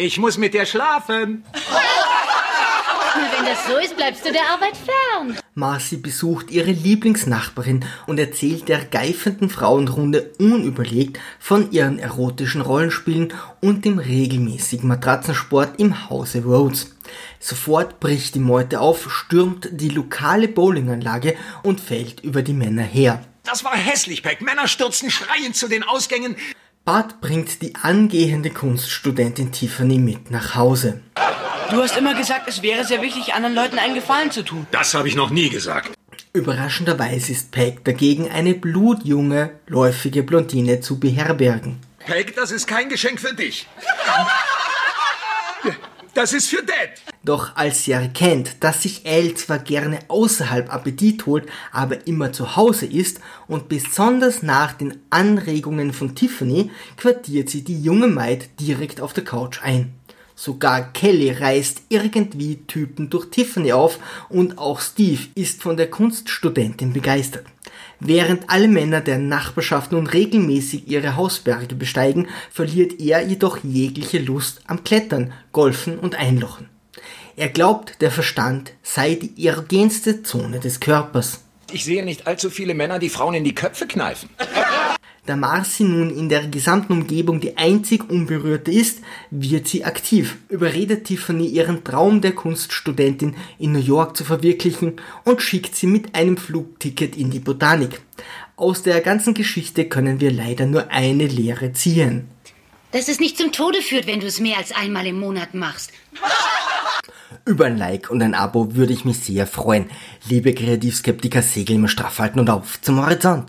Ich muss mit dir schlafen. Wenn das so ist, bleibst du der Arbeit fern. Marcy besucht ihre Lieblingsnachbarin und erzählt der geifenden Frauenrunde unüberlegt von ihren erotischen Rollenspielen und dem regelmäßigen Matratzensport im Hause Rhodes. Sofort bricht die Meute auf, stürmt die lokale Bowlinganlage und fällt über die Männer her. Das war hässlich, Peck. Männer stürzten schreiend zu den Ausgängen. Bart bringt die angehende Kunststudentin Tiffany mit nach Hause. Du hast immer gesagt, es wäre sehr wichtig, anderen Leuten einen Gefallen zu tun. Das habe ich noch nie gesagt. Überraschenderweise ist Peg dagegen eine blutjunge, läufige Blondine zu beherbergen. Peg, das ist kein Geschenk für dich. Das ist für Dad. Doch als sie erkennt, dass sich Elle zwar gerne außerhalb Appetit holt, aber immer zu Hause ist und besonders nach den Anregungen von Tiffany, quartiert sie die junge Maid direkt auf der Couch ein. Sogar Kelly reißt irgendwie Typen durch Tiffany auf und auch Steve ist von der Kunststudentin begeistert. Während alle Männer der Nachbarschaft nun regelmäßig ihre Hausberge besteigen, verliert er jedoch jegliche Lust am Klettern, Golfen und Einlochen. Er glaubt, der Verstand sei die erogenste Zone des Körpers. Ich sehe nicht allzu viele Männer, die Frauen in die Köpfe kneifen. Da Marcy nun in der gesamten Umgebung die einzig Unberührte ist, wird sie aktiv, überredet Tiffany ihren Traum der Kunststudentin in New York zu verwirklichen und schickt sie mit einem Flugticket in die Botanik. Aus der ganzen Geschichte können wir leider nur eine Lehre ziehen. Dass es nicht zum Tode führt, wenn du es mehr als einmal im Monat machst. Über ein Like und ein Abo würde ich mich sehr freuen. Liebe Kreativskeptiker, Segel immer straff halten und auf zum Horizont.